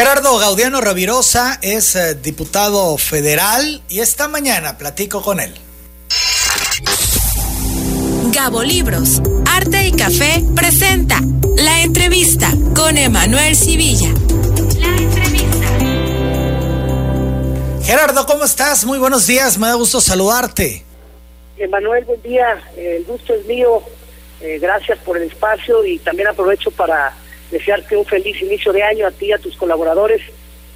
Gerardo Gaudiano Ravirosa es eh, diputado federal y esta mañana platico con él. Gabo Libros, Arte y Café presenta la entrevista con Emanuel Civilla. La entrevista. Gerardo, ¿cómo estás? Muy buenos días, me da gusto saludarte. Emanuel, buen día, el gusto es mío, eh, gracias por el espacio y también aprovecho para desearte un feliz inicio de año a ti, a tus colaboradores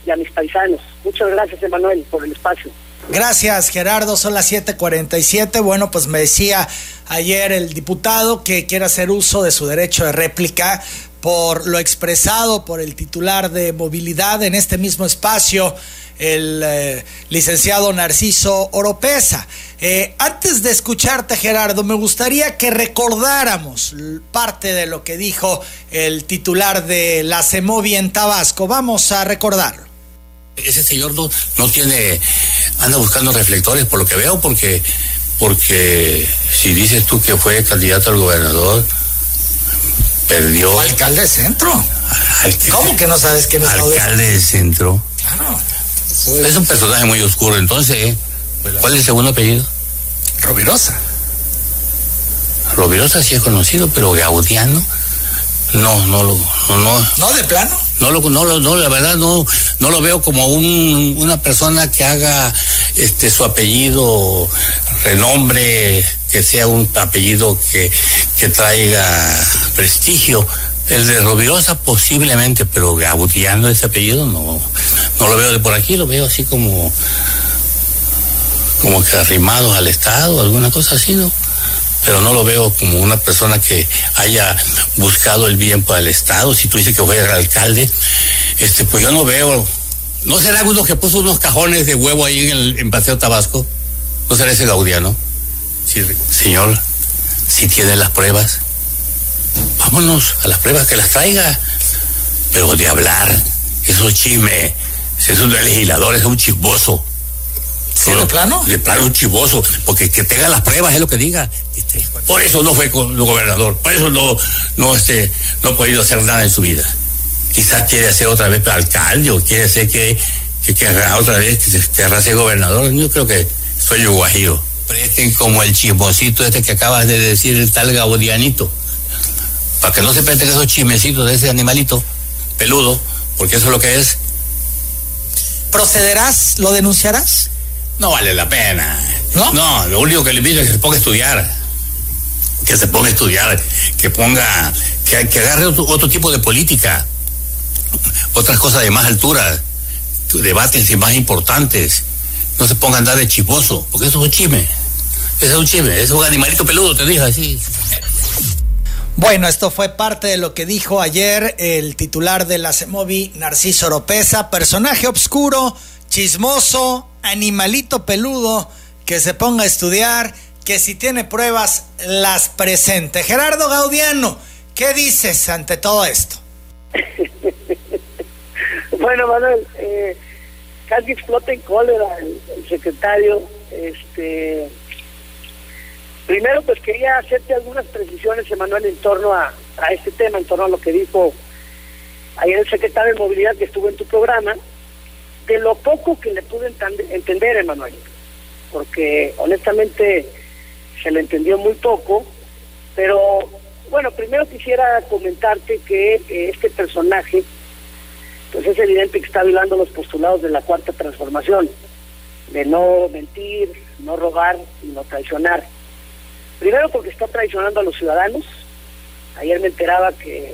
y a mis paisanos. Muchas gracias, Emanuel, por el espacio. Gracias, Gerardo. Son las 7:47. Bueno, pues me decía ayer el diputado que quiere hacer uso de su derecho de réplica por lo expresado por el titular de movilidad en este mismo espacio, el eh, licenciado Narciso Oropesa. Eh, antes de escucharte, Gerardo, me gustaría que recordáramos parte de lo que dijo el titular de la CEMOVI en Tabasco. Vamos a recordarlo. Ese señor no, no tiene, anda buscando reflectores por lo que veo, porque, porque si dices tú que fue candidato al gobernador, perdió. Alcalde de centro. ¿Cómo que no sabes quién es Alcalde de centro. Claro. Es un personaje muy oscuro, entonces, ¿eh? ¿cuál es el segundo apellido? Rovirosa. Rovirosa sí es conocido, pero Gaudiano, no, no lo, no, no. de plano? No lo, no, no, la verdad no, no lo veo como un, una persona que haga este su apellido renombre, que sea un apellido que, que traiga prestigio. El de Rovirosa posiblemente, pero Gaudiano ese apellido no, no lo veo de por aquí, lo veo así como como que arrimados al Estado, alguna cosa así, ¿no? Pero no lo veo como una persona que haya buscado el bien para el Estado. Si tú dices que fue el alcalde, este, pues yo no veo. ¿No será uno que puso unos cajones de huevo ahí en, el, Paseo Tabasco? ¿No será ese Gaudiano? Sí, señor, si tiene las pruebas, vámonos a las pruebas que las traiga. Pero de hablar, eso chisme, es un legislador, es un chismoso. ¿Sí, de plano? De plano un chivoso, porque que tenga las pruebas es lo que diga. Este, por eso no fue con el gobernador, por eso no, no, este, no ha podido hacer nada en su vida. Quizás quiere hacer otra vez alcalde o quiere hacer que, que, otra vez que querrá ser gobernador. Yo creo que soy guajiro. Presten como el chismosito este que acabas de decir, el tal Gaudianito. Para que no se presten esos chismecitos de ese animalito peludo, porque eso es lo que es. ¿Procederás? ¿Lo denunciarás? No vale la pena. ¿No? No, lo único que le pido es que se ponga a estudiar. Que se ponga a estudiar, que ponga, que, que agarre otro, tipo de política, otras cosas de más altura, debates más importantes. No se ponga a andar de chiposo, porque eso es un chisme. Eso es un chisme, es un animalito peludo, te dije así. Bueno, esto fue parte de lo que dijo ayer el titular de la CEMOVI, Narciso Oropesa, personaje obscuro, chismoso, animalito peludo que se ponga a estudiar, que si tiene pruebas las presente. Gerardo Gaudiano, ¿qué dices ante todo esto? bueno, Manuel, eh, casi explota en cólera el, secretario. Este, primero, pues quería hacerte algunas precisiones, Emanuel, en torno a, a este tema, en torno a lo que dijo ayer el secretario de Movilidad que estuvo en tu programa de lo poco que le pude entender, Emanuel, porque honestamente se le entendió muy poco, pero bueno, primero quisiera comentarte que eh, este personaje, pues es evidente que está violando los postulados de la cuarta transformación, de no mentir, no robar y no traicionar. Primero porque está traicionando a los ciudadanos. Ayer me enteraba que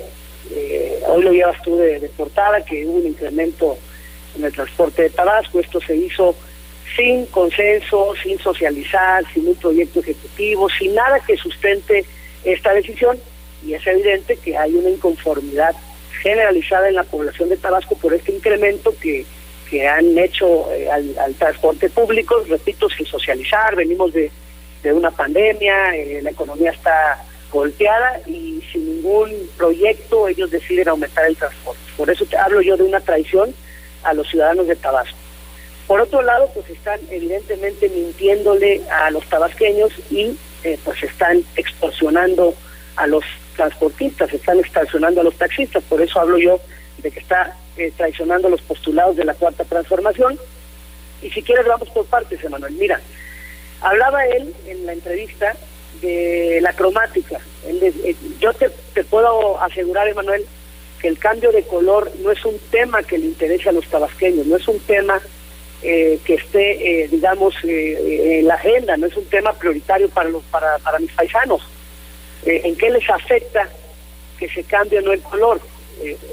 eh, hoy lo llevas tú de, portada, que hubo un incremento en el transporte de Tabasco. Esto se hizo sin consenso, sin socializar, sin un proyecto ejecutivo, sin nada que sustente esta decisión y es evidente que hay una inconformidad generalizada en la población de Tabasco por este incremento que, que han hecho eh, al, transporte público, repito, sin socializar, venimos de, de una pandemia, eh, la economía está golpeada y sin ningún proyecto ellos deciden aumentar el transporte. Por eso te hablo yo de una traición a los ciudadanos de Tabasco. Por otro lado, pues están evidentemente mintiéndole a los tabasqueños y eh, pues están extorsionando a los transportistas, están extorsionando a los taxistas, por eso hablo yo de que está eh, traicionando los postulados de la cuarta transformación. Y si quieres vamos por partes, Emanuel. Mira, hablaba él en la entrevista de la cromática. Eh, yo te, puedo asegurar, Emanuel, que el cambio de color no es un tema que le interese a los tabasqueños, no es un tema eh, que esté, eh, digamos, en la agenda, no es un tema prioritario para, los, para, para mis paisanos. ¿En qué les afecta que se cambie o no el color?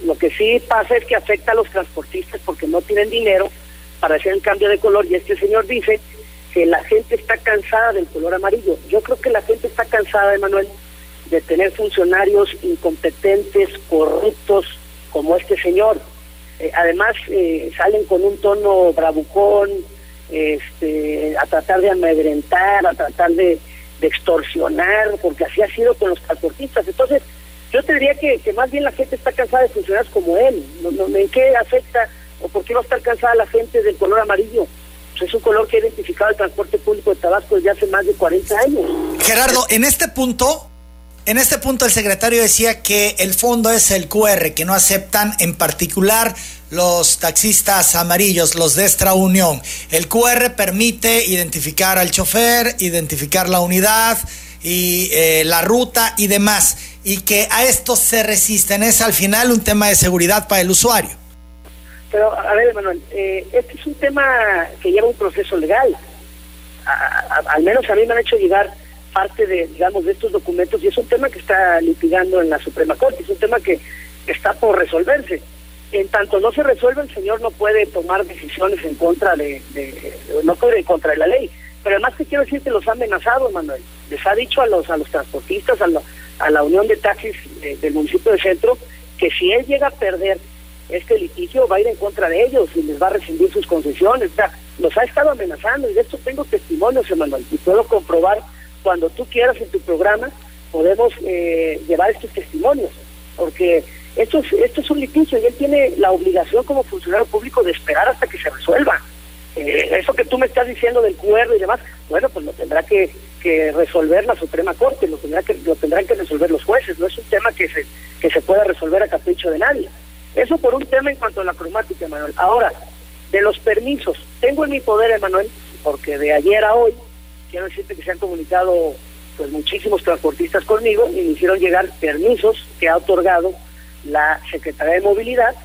lo que sí pasa es que afecta a los transportistas porque no tienen dinero para hacer el cambio de color y este señor dice que la gente está cansada del color amarillo. Yo creo que la gente está cansada, Emanuel, de tener funcionarios incompetentes, corruptos, como este señor. Eh, además, eh, salen con un tono bravucón, este, a tratar de amedrentar, a tratar de, extorsionar, porque así ha sido con los transportistas. Entonces, yo te diría que, que más bien la gente está cansada de funcionarios como él. ¿En qué afecta o por qué va a estar cansada la gente del color amarillo? Pues es un color que ha identificado el transporte público de Tabasco desde hace más de 40 años. Gerardo, en este punto, en este punto el secretario decía que el fondo es el QR, que no aceptan en particular los taxistas amarillos, los de Extra Unión. El QR permite identificar al chofer, identificar la unidad y eh, la ruta y demás. Y que a esto se resisten. Es al final un tema de seguridad para el usuario. Pero, a ver, Manuel, eh, este es un tema que lleva un proceso legal. al menos a mí me han hecho llegar parte de, digamos, de estos documentos y es un tema que está litigando en la Suprema Corte, es un tema que está por resolverse. En tanto no se resuelve, el señor no puede tomar decisiones en contra de, no puede contra la ley. Pero además que quiero decir que los ha amenazado, Manuel. Les ha dicho a los a los transportistas, a la, a la Unión de Taxis eh, del municipio de Centro, que si él llega a perder este litigio va a ir en contra de ellos y les va a rescindir sus concesiones. O sea, los ha estado amenazando y de esto tengo testimonios, Emanuel, y puedo comprobar cuando tú quieras en tu programa, podemos eh, llevar estos testimonios, porque esto es, esto es un litigio y él tiene la obligación como funcionario público de esperar hasta que se resuelva. Eh, eso que tú me estás diciendo del cuerdo y demás, bueno, pues lo tendrá que, que resolver la Suprema Corte, lo, tendrá que, lo tendrán que resolver los jueces, no es un tema que se, que se pueda resolver a capricho de nadie. Eso por un tema en cuanto a la cromática, Emanuel. Ahora, de los permisos, tengo en mi poder, Emanuel, porque de ayer a hoy, quiero decirte que se han comunicado pues muchísimos transportistas conmigo y me hicieron llegar permisos que ha otorgado la Secretaría de Movilidad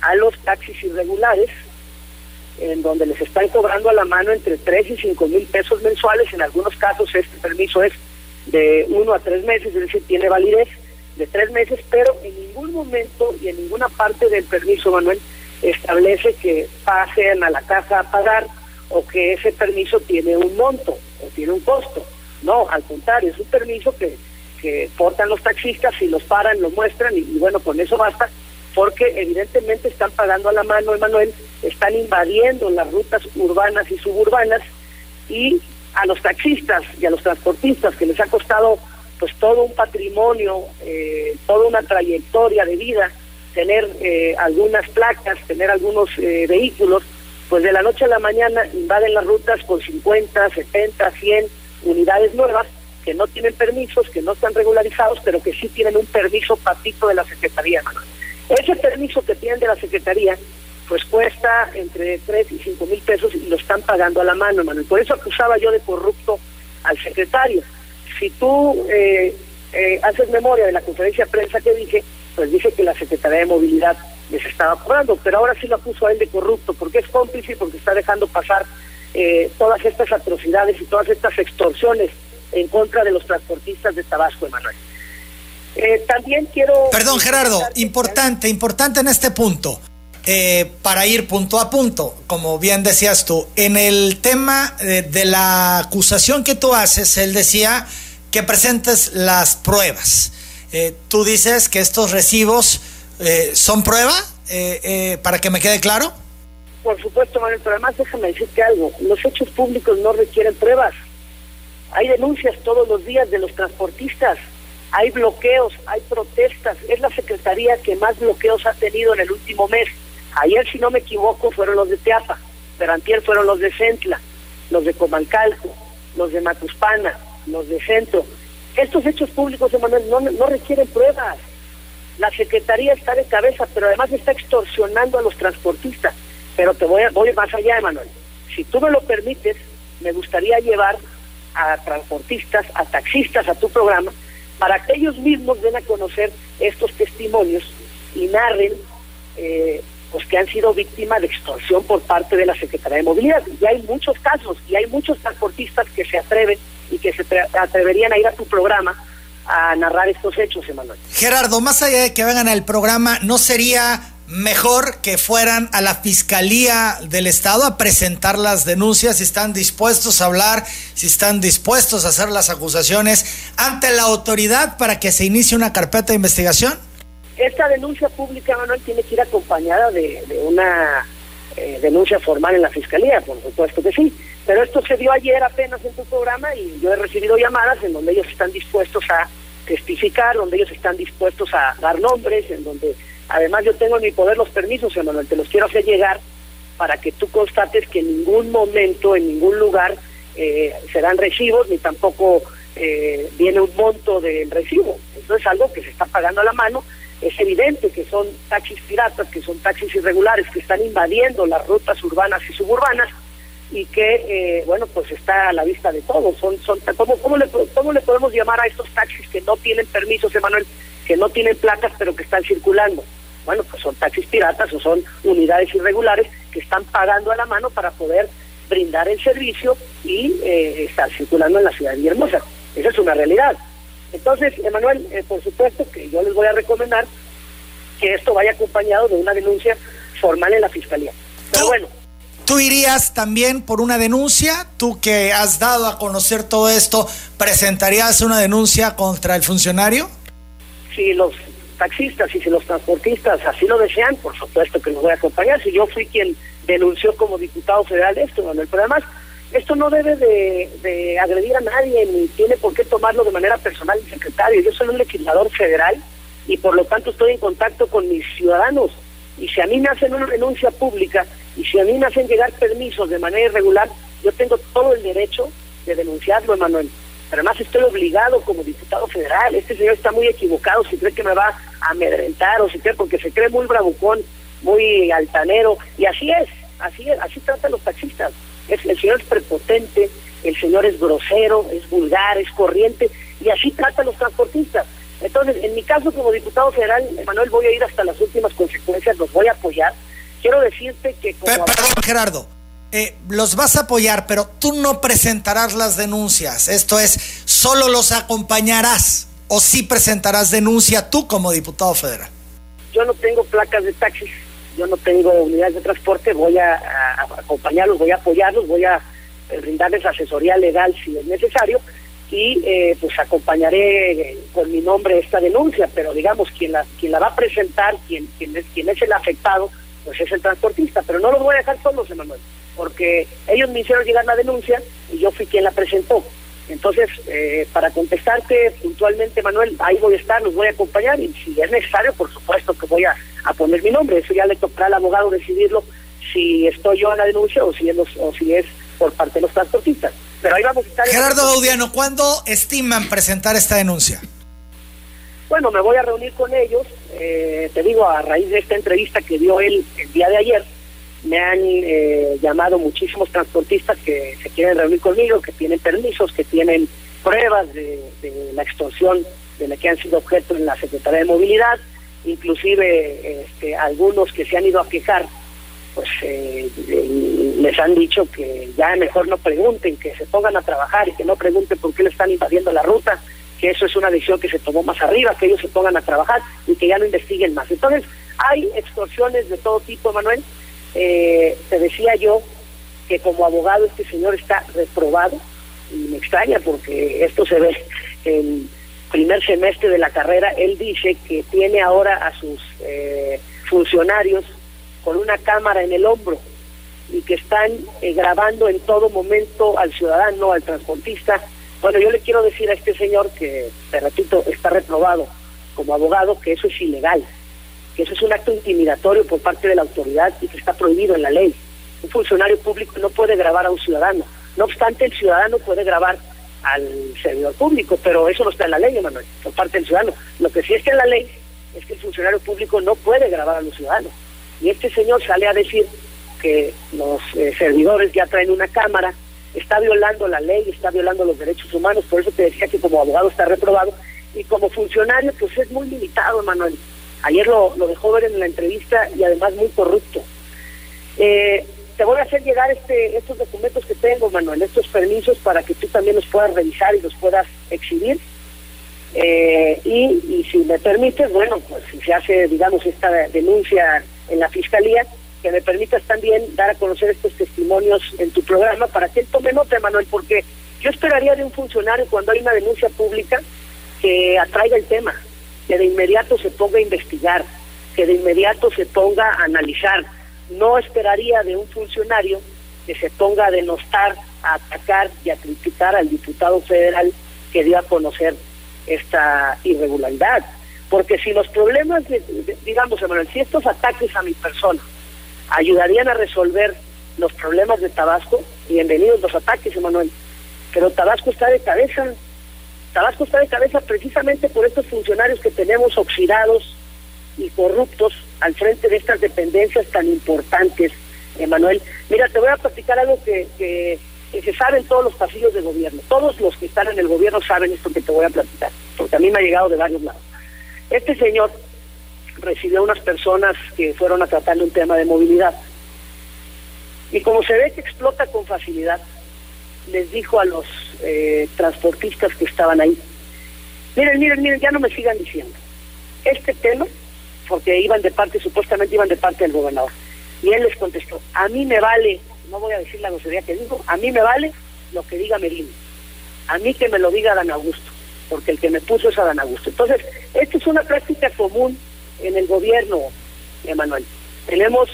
a los taxis irregulares, en donde les están cobrando a la mano entre 3 y 5 mil pesos mensuales. En algunos casos este permiso es de uno a tres meses, es decir, tiene validez de tres meses, pero en ningún momento y en ninguna parte del permiso, Manuel, establece que pasen a la casa a pagar o que ese permiso tiene un monto o tiene un costo. No, al contrario, es un permiso que, que portan los taxistas y los paran, lo muestran y, bueno, con eso basta, porque evidentemente están pagando a la mano, Emanuel, están invadiendo las rutas urbanas y suburbanas y a los taxistas y a los transportistas que les ha costado pues todo un patrimonio, eh, toda una trayectoria de vida, tener eh, algunas placas, tener algunos eh, vehículos, pues de la noche a la mañana invaden las rutas con 50, 70, 100 unidades nuevas que no tienen permisos, que no están regularizados, pero que sí tienen un permiso patito de la Secretaría. Ese permiso que tienen de la Secretaría, pues cuesta entre 3 y 5 mil pesos y lo están pagando a la mano. Y por eso acusaba yo de corrupto al secretario si tú eh, eh, haces memoria de la conferencia de prensa que dije, pues dije que la Secretaría de Movilidad les estaba cobrando, pero ahora sí lo acuso a él de corrupto, porque es cómplice y porque está dejando pasar eh, todas estas atrocidades y todas estas extorsiones en contra de los transportistas de Tabasco, Emanuel. también quiero... Perdón, Gerardo, importante, importante en este punto. para ir punto a punto, como bien decías tú, en el tema de la acusación que tú haces, él decía que presentes las pruebas. Eh, tú dices que estos recibos eh, son prueba, eh, para que me quede claro. Por supuesto, Manuel, pero además déjame decirte algo, los hechos públicos no requieren pruebas. Hay denuncias todos los días de los transportistas, hay bloqueos, hay protestas, es la Secretaría que más bloqueos ha tenido en el último mes. Ayer, si no me equivoco, fueron los de Teapa, pero antier fueron los de Centla, los de Comancalco, los de Macuspana, los de centro. Estos hechos públicos, Emanuel, no, requieren pruebas. la Secretaría está de cabeza, pero además está extorsionando a los transportistas. Pero te voy, a, voy más allá, Emanuel. Si tú me lo permites, me gustaría llevar a transportistas, a taxistas a tu programa, para que ellos mismos den a conocer estos testimonios y narren eh, pues que han sido víctimas de extorsión por parte de la Secretaría de Movilidad. Y hay muchos casos, y hay muchos transportistas que se atreven y que se atreverían a ir a tu programa a narrar estos hechos, Emanuel. Gerardo, más allá de que vengan al programa, ¿no sería mejor que fueran a la Fiscalía del Estado a presentar las denuncias, si están dispuestos a hablar, si están dispuestos a hacer las acusaciones ante la autoridad para que se inicie una carpeta de investigación? Esta denuncia pública, Manuel, tiene que ir acompañada de, una eh, denuncia formal en la Fiscalía, por supuesto que sí. Pero esto se dio ayer apenas en tu programa y yo he recibido llamadas en donde ellos están dispuestos a testificar, donde ellos están dispuestos a dar nombres, en donde además yo tengo en mi poder los permisos, en donde te los quiero hacer llegar para que tú constates que en ningún momento, en ningún lugar eh, serán recibos, ni tampoco eh, viene un monto del recibo. Eso es algo que se está pagando a la mano. Es evidente que son taxis piratas, que son taxis irregulares, que están invadiendo las rutas urbanas y suburbanas y que, eh, bueno, pues está a la vista de todos. Son, son, ¿cómo, cómo, le, ¿Cómo le podemos llamar a estos taxis que no tienen permisos, Emanuel, que no tienen placas, pero que están circulando? Bueno, pues son taxis piratas o son unidades irregulares que están pagando a la mano para poder brindar el servicio y eh, estar circulando en la ciudad de Villahermosa. Esa es una realidad. Entonces, Emanuel, eh, por supuesto que yo les voy a recomendar que esto vaya acompañado de una denuncia formal en la Fiscalía. Pero bueno, ¿Tú irías también por una denuncia? ¿Tú que has dado a conocer todo esto, presentarías una denuncia contra el funcionario? Si los taxistas y si los transportistas así lo desean, por supuesto que los voy a acompañar. Si yo fui quien denunció como diputado federal esto, Manuel, pero además esto no debe de, agredir a nadie ni tiene por qué tomarlo de manera personal el secretario. Yo soy un legislador federal y por lo tanto estoy en contacto con mis ciudadanos. Y si a mí me hacen una denuncia pública y si a mí me hacen llegar permisos de manera irregular, yo tengo todo el derecho de denunciarlo, Emanuel. Además estoy obligado como diputado federal. Este señor está muy equivocado si cree que me va a amedrentar o si cree, porque se cree muy bravucón, muy altanero. Y así es, así es, así tratan los taxistas. Es, el señor es prepotente, el señor es grosero, es vulgar, es corriente, y así tratan los transportistas. Entonces, en mi caso como diputado federal, Emanuel, voy a ir hasta las últimas consecuencias, los voy a apoyar decirte que... perdón, Gerardo. Eh, los vas a apoyar, pero tú no presentarás las denuncias. Esto es, solo los acompañarás o sí presentarás denuncia tú como diputado federal. Yo no tengo placas de taxis, yo no tengo unidades de transporte, voy a, acompañarlos, voy a apoyarlos, voy a eh, brindarles asesoría legal si es necesario y eh, pues acompañaré con mi nombre esta denuncia, pero digamos quien la quien la va a presentar, quien quien es quien es el afectado, pues es el transportista, pero no los voy a dejar solos, Emanuel, porque ellos me hicieron llegar la denuncia y yo fui quien la presentó. Entonces, eh, para contestarte puntualmente, Manuel, ahí voy a estar, los voy a acompañar y si es necesario, por supuesto que voy a, poner mi nombre. Eso ya le tocará al abogado decidirlo si estoy yo en la denuncia o si es, o si es por parte de los transportistas. Pero ahí vamos a estar. Gerardo Gaudiano, ¿cuándo estiman presentar esta denuncia? Bueno, me voy a reunir con ellos, eh, te digo, a raíz de esta entrevista que dio él el día de ayer, me han eh, llamado muchísimos transportistas que se quieren reunir conmigo, que tienen permisos, que tienen pruebas de, la extorsión de la que han sido objeto en la Secretaría de Movilidad, inclusive este, algunos que se han ido a quejar, pues eh, les han dicho que ya mejor no pregunten, que se pongan a trabajar y que no pregunten por qué le están invadiendo la ruta, que eso es una decisión que se tomó más arriba, que ellos se pongan a trabajar y que ya no investiguen más. Entonces, hay extorsiones de todo tipo, Manuel. Eh, te decía yo que como abogado este señor está reprobado y me extraña porque esto se ve en primer semestre de la carrera. Él dice que tiene ahora a sus eh, funcionarios con una cámara en el hombro y que están eh, grabando en todo momento al ciudadano, al transportista, bueno, yo le quiero decir a este señor que, te repito, está reprobado como abogado que eso es ilegal, que eso es un acto intimidatorio por parte de la autoridad y que está prohibido en la ley. Un funcionario público no puede grabar a un ciudadano. No obstante, el ciudadano puede grabar al servidor público, pero eso no está en la ley, Manuel, por parte del ciudadano. Lo que sí está en la ley es que el funcionario público no puede grabar a los ciudadanos. Y este señor sale a decir que los eh, servidores ya traen una cámara, está violando la ley, está violando los derechos humanos, por eso te decía que como abogado está reprobado, y como funcionario pues es muy limitado, Manuel. Ayer lo, lo dejó ver en la entrevista y además muy corrupto. Eh, te voy a hacer llegar este, estos documentos que tengo, Manuel, estos permisos para que tú también los puedas revisar y los puedas exhibir. Eh, y, si me permites, bueno, pues si se hace, digamos, esta denuncia en la fiscalía, que me permitas también dar a conocer estos testimonios en tu programa para que él tome nota, Manuel, porque yo esperaría de un funcionario cuando hay una denuncia pública que atraiga el tema, que de inmediato se ponga a investigar, que de inmediato se ponga a analizar no esperaría de un funcionario que se ponga a denostar, a atacar y a criticar al diputado federal que dio a conocer esta irregularidad. Porque si los problemas, digamos, Emanuel, si estos ataques a mi persona ayudarían a resolver los problemas de Tabasco, bienvenidos los ataques, Emanuel, pero Tabasco está de cabeza. Tabasco está de cabeza precisamente por estos funcionarios que tenemos oxidados y corruptos al frente de estas dependencias tan importantes, Emanuel. Mira, te voy a platicar algo que, que, se sabe en todos los pasillos de gobierno. Todos los que están en el gobierno saben esto que te voy a platicar, porque a mí me ha llegado de varios lados. Este señor recibió unas personas que fueron a tratarle un tema de movilidad. Y como se ve que explota con facilidad, les dijo a los eh, transportistas que estaban ahí, miren, miren, miren, ya no me sigan diciendo. Este tema porque iban de parte, supuestamente iban de parte del gobernador. Y él les contestó, a mí me vale, no voy a decir la grosería que dijo, a mí me vale lo que diga Merino, a mí que me lo diga Dan Augusto, porque el que me puso es a Dan Augusto. Entonces, esto es una práctica común en el gobierno, Emanuel. Tenemos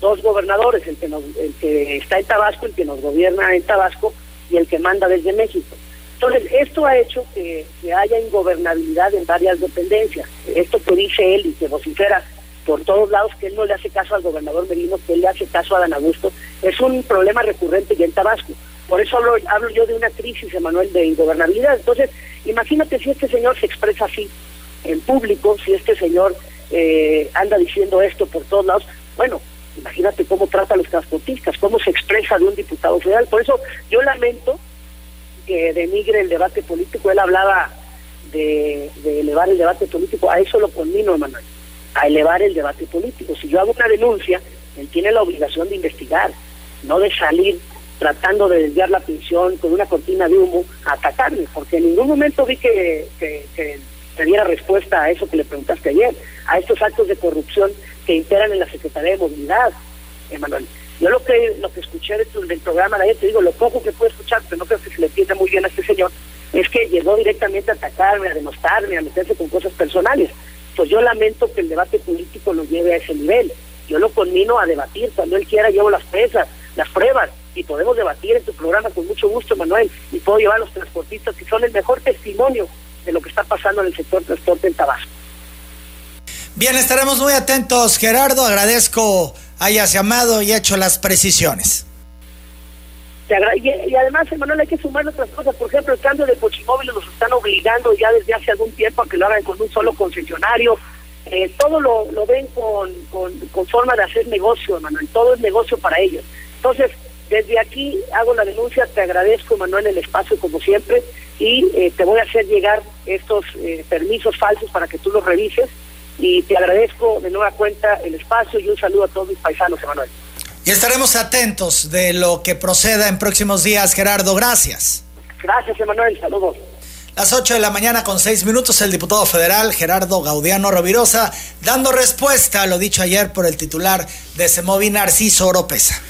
dos gobernadores, el que, el que está en Tabasco, el que nos gobierna en Tabasco y el que manda desde México. Entonces, esto ha hecho que, haya ingobernabilidad en varias dependencias. Esto que dice él y que vocifera por todos lados que él no le hace caso al gobernador Merino, que él le hace caso a Dan Augusto, es un problema recurrente ya en Tabasco. Por eso hablo, hablo yo de una crisis, Emanuel, de ingobernabilidad. Entonces, imagínate si este señor se expresa así en público, si este señor eh, anda diciendo esto por todos lados. Bueno, imagínate cómo trata a los transportistas, cómo se expresa de un diputado federal. Por eso yo lamento que denigre el debate político, él hablaba de, elevar el debate político, a eso lo conmino, Emanuel, a elevar el debate político. Si yo hago una denuncia, él tiene la obligación de investigar, no de salir tratando de desviar la atención con una cortina de humo a atacarme, porque en ningún momento vi que, que te diera respuesta a eso que le preguntaste ayer, a estos actos de corrupción que imperan en la Secretaría de Movilidad, Emanuel. Yo lo que lo que escuché del programa de ayer, te digo, lo poco que puedo escuchar, pero no creo que se le entienda muy bien a este señor, es que llegó directamente a atacarme, a demostrarme, a meterse con cosas personales. Pues yo lamento que el debate político lo lleve a ese nivel. Yo lo conmino a debatir, cuando él quiera llevo las pesas, las pruebas, y podemos debatir en tu programa con mucho gusto, Manuel, y puedo llevar a los transportistas que son el mejor testimonio de lo que está pasando en el sector transporte en Tabasco. Bien, estaremos muy atentos, Gerardo. Agradezco hayas llamado y hecho las precisiones. Y, además, Emanuel, hay que sumar otras cosas. Por ejemplo, el cambio de cochimóviles nos están obligando ya desde hace algún tiempo a que lo hagan con un solo concesionario. Eh, todo lo, lo ven con, con, forma de hacer negocio, Emanuel. Todo es negocio para ellos. Entonces, desde aquí hago la denuncia, te agradezco, Manuel, el espacio como siempre, y eh, te voy a hacer llegar estos eh, permisos falsos para que tú los revises y te agradezco de nueva cuenta el espacio y un saludo a todos mis paisanos, Emanuel. Y estaremos atentos de lo que proceda en próximos días, Gerardo. Gracias. Gracias, Emanuel. Saludos. Las 8 de la mañana con 6 minutos, el diputado federal Gerardo Gaudiano Rovirosa dando respuesta a lo dicho ayer por el titular de Semovi, Narciso Oropesa.